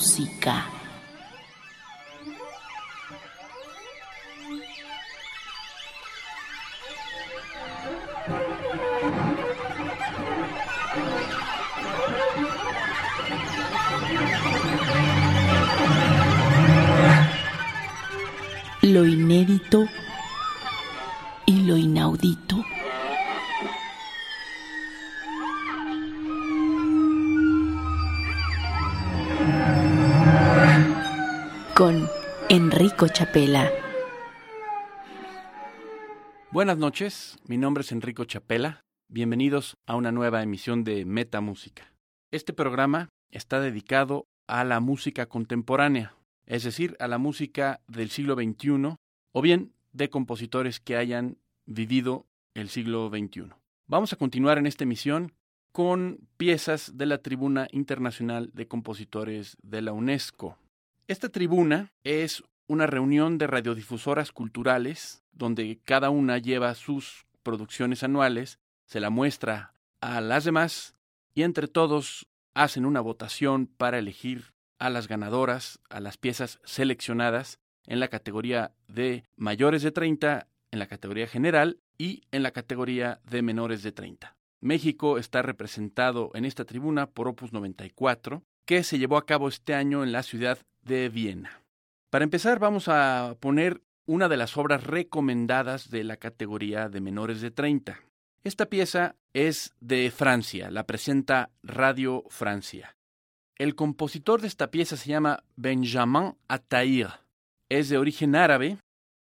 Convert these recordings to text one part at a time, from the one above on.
música. Buenas noches, mi nombre es Enrico Chapela. Bienvenidos a una nueva emisión de Meta Música. Este programa está dedicado a la música contemporánea, es decir, a la música del siglo XXI o bien de compositores que hayan vivido el siglo XXI. Vamos a continuar en esta emisión con piezas de la Tribuna Internacional de Compositores de la UNESCO. Esta tribuna es una reunión de radiodifusoras culturales donde cada una lleva sus producciones anuales, se la muestra a las demás y entre todos hacen una votación para elegir a las ganadoras, a las piezas seleccionadas en la categoría de mayores de 30, en la categoría general y en la categoría de menores de 30. México está representado en esta tribuna por Opus 94, que se llevó a cabo este año en la ciudad de Viena. Para empezar, vamos a poner una de las obras recomendadas de la categoría de menores de 30. Esta pieza es de Francia, la presenta Radio Francia. El compositor de esta pieza se llama Benjamin Attahir. Es de origen árabe.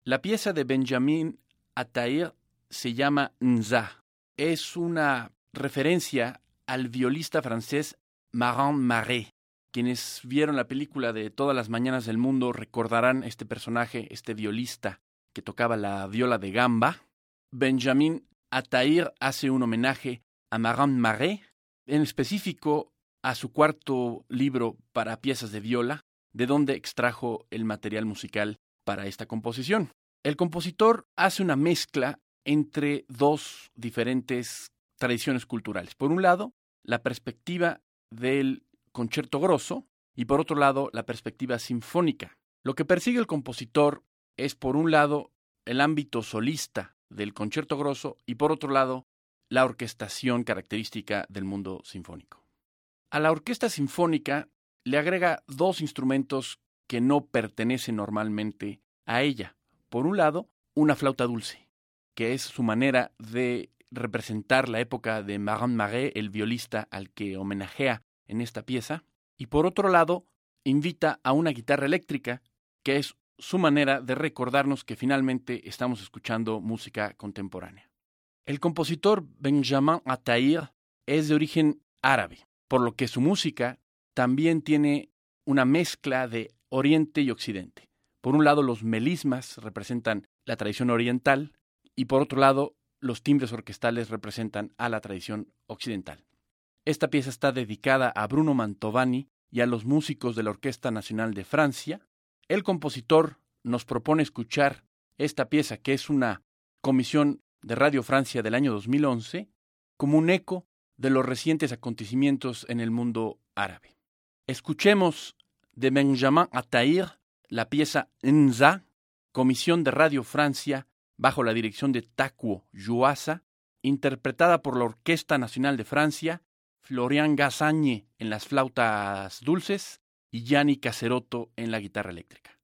La pieza de Benjamin Attahir se llama Nza. Es una referencia al violista francés Marin Marais. Quienes vieron la película de Todas las Mañanas del Mundo recordarán este personaje, este violista que tocaba la viola de gamba. Benjamin Attahir hace un homenaje a Marin Marais, en específico a su cuarto libro para piezas de viola, de donde extrajo el material musical para esta composición. El compositor hace una mezcla entre dos diferentes tradiciones culturales. Por un lado, la perspectiva del concierto grosso y por otro lado, la perspectiva sinfónica. Lo que persigue el compositor es, por un lado, el ámbito solista del concierto grosso y por otro lado, la orquestación característica del mundo sinfónico. A la orquesta sinfónica le agrega dos instrumentos que no pertenecen normalmente a ella. Por un lado, una flauta dulce, que es su manera de representar la época de Marin Marais, el violista al que homenajea en esta pieza, y por otro lado, invita a una guitarra eléctrica, que es su manera de recordarnos que finalmente estamos escuchando música contemporánea. El compositor Benjamin Attahir es de origen árabe, por lo que su música también tiene una mezcla de Oriente y Occidente. Por un lado, los melismas representan la tradición oriental y por otro lado, los timbres orquestales representan a la tradición occidental. Esta pieza está dedicada a Bruno Mantovani y a los músicos de la Orquesta Nacional de Francia. El compositor nos propone escuchar esta pieza, que es una comisión de Radio Francia del año 2011, como un eco de los recientes acontecimientos en el mundo árabe. Escuchemos de Benjamin Attahir la pieza Nza, Comisión de Radio Francia, bajo la dirección de Takuo Yuasa, interpretada por la Orquesta Nacional de Francia, Florian Gassagne en las flautas dulces y Gianni Caserotto en la guitarra eléctrica.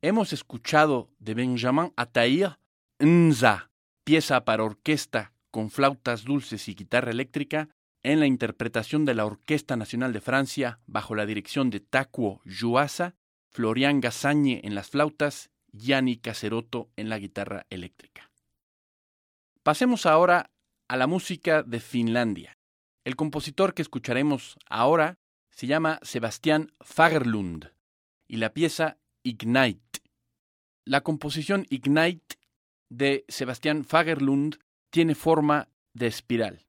Hemos escuchado de Benjamin Ataïr Nza, pieza para orquesta con flautas dulces y guitarra eléctrica, en la interpretación de la Orquesta Nacional de Francia bajo la dirección de Takuo Yuasa, Florian Gassagne en las flautas, Gianni Caserotto en la guitarra eléctrica. Pasemos ahora a la música de Finlandia. El compositor que escucharemos ahora se llama Sebastián Fagerlund y la pieza Ignite. La composición Ignite de Sebastián Fagerlund tiene forma de espiral.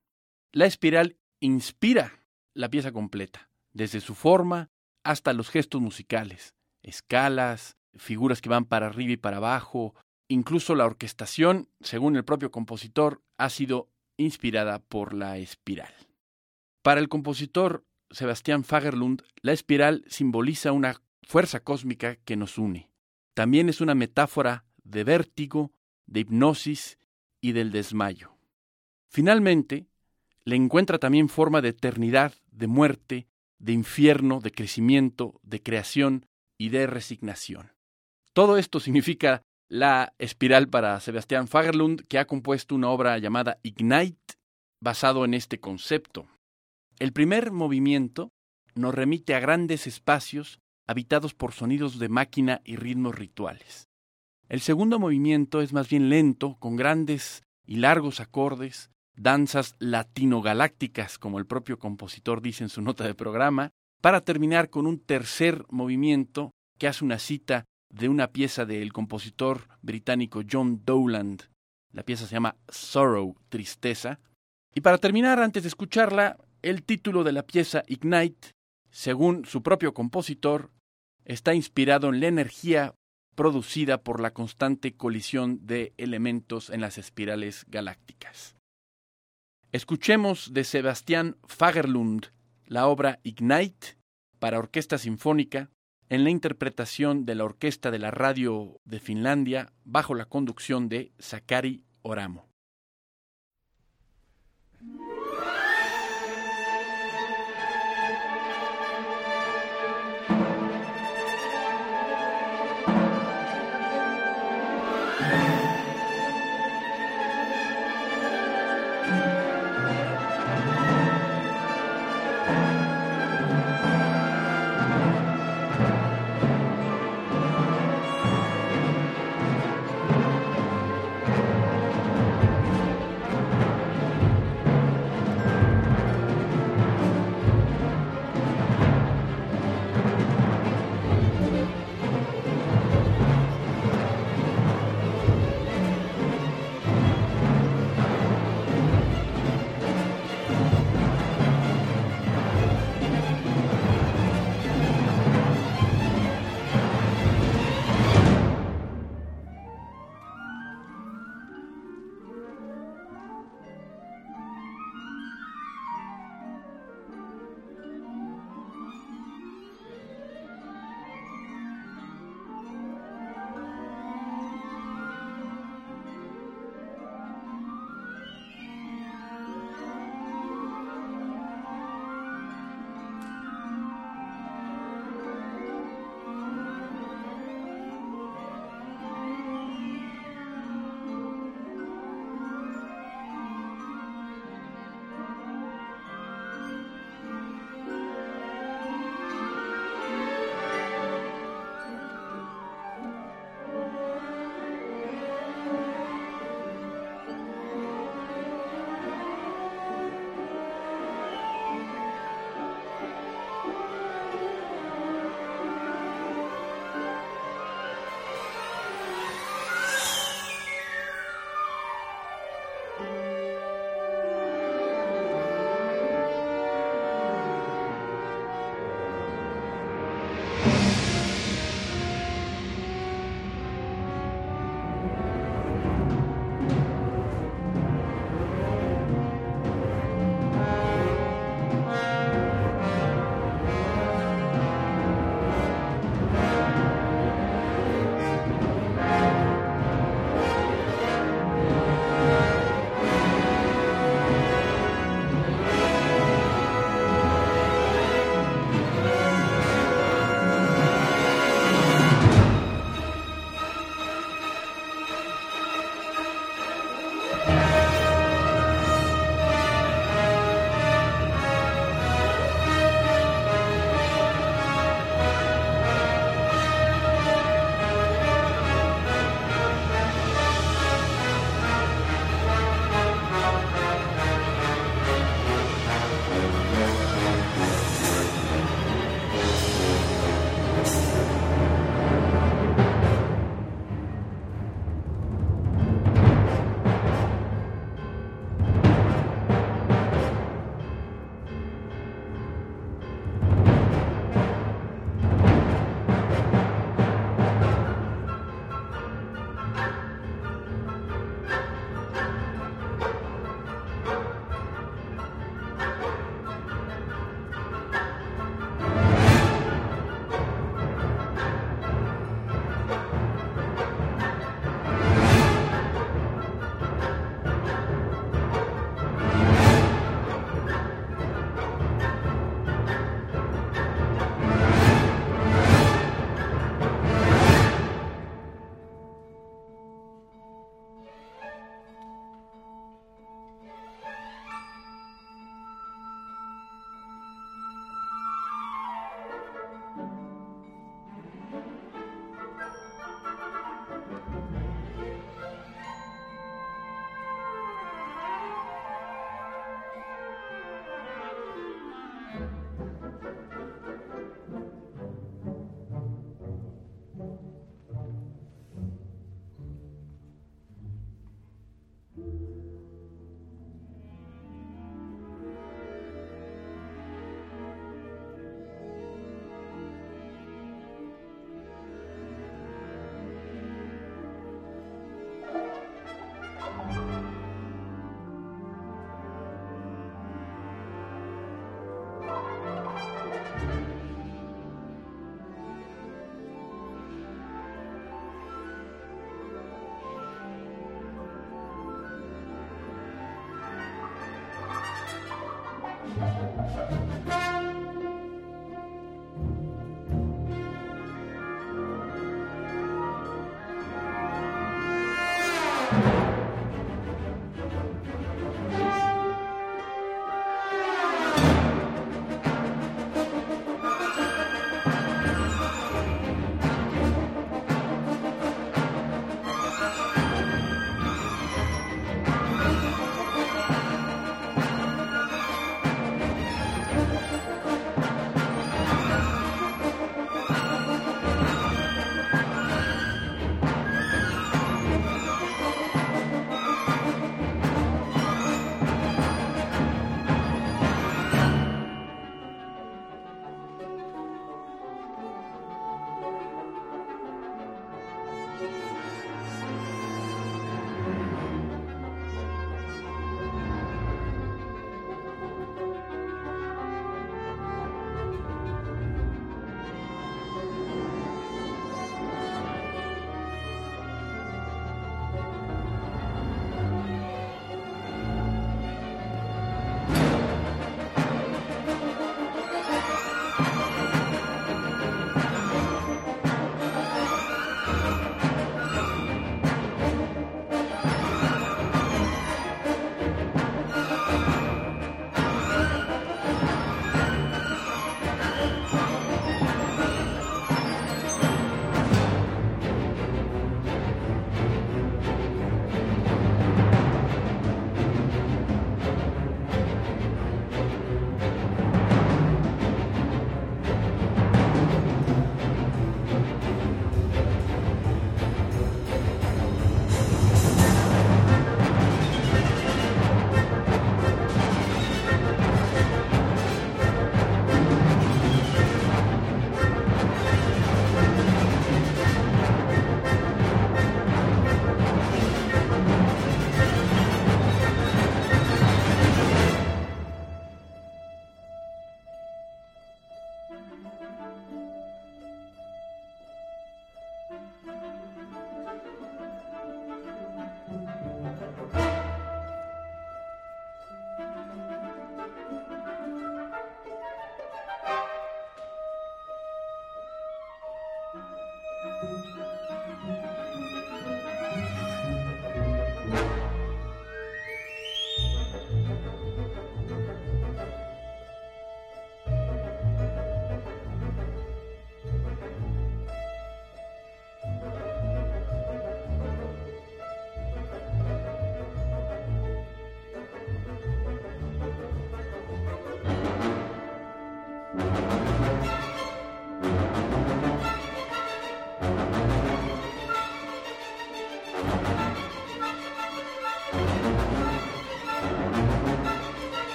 La espiral inspira la pieza completa, desde su forma hasta los gestos musicales, escalas, figuras que van para arriba y para abajo, incluso la orquestación, según el propio compositor, ha sido inspirada por la espiral. Para el compositor Sebastián Fagerlund, la espiral simboliza una fuerza cósmica que nos une. También es una metáfora de vértigo, de hipnosis y del desmayo. Finalmente, le encuentra también forma de eternidad, de muerte, de infierno, de crecimiento, de creación y de resignación. Todo esto significa la espiral para Sebastián Fagerlund, que ha compuesto una obra llamada Ignite, basado en este concepto. El primer movimiento nos remite a grandes espacios habitados por sonidos de máquina y ritmos rituales. El segundo movimiento es más bien lento, con grandes y largos acordes, danzas latinogalácticas, como el propio compositor dice en su nota de programa, para terminar con un tercer movimiento que hace una cita de una pieza del compositor británico John Dowland. La pieza se llama Sorrow, Tristeza. Y para terminar, antes de escucharla, el título de la pieza Ignite, según su propio compositor, está inspirado en la energía producida por la constante colisión de elementos en las espirales galácticas. Escuchemos de Sebastián Fagerlund la obra Ignite para orquesta sinfónica en la interpretación de la Orquesta de la Radio de Finlandia bajo la conducción de Sakari Oramo.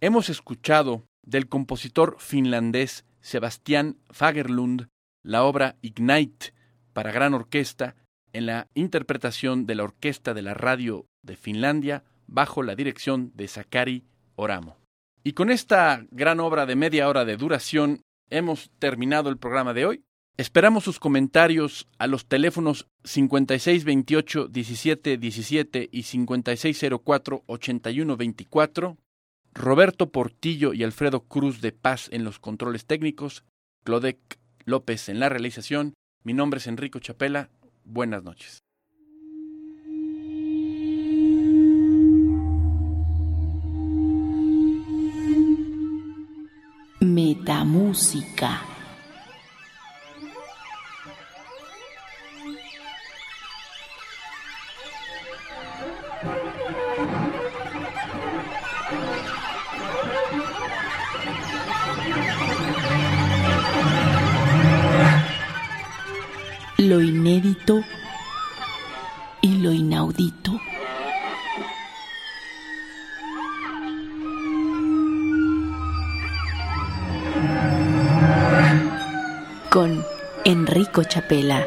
hemos escuchado del compositor finlandés Sebastián Fagerlund la obra Ignite para gran orquesta en la interpretación de la Orquesta de la Radio de Finlandia bajo la dirección de Sakari Oramo. Y con esta gran obra de media hora de duración hemos terminado el programa de hoy. Esperamos sus comentarios a los teléfonos 5628 17 17 y 5604 81 24, Roberto Portillo y Alfredo Cruz de Paz en los controles técnicos, Clodec López en la realización. Mi nombre es Enrico Chapela. Buenas noches. Metamúsica. Lo inédito y lo inaudito. con Enrico Chapela.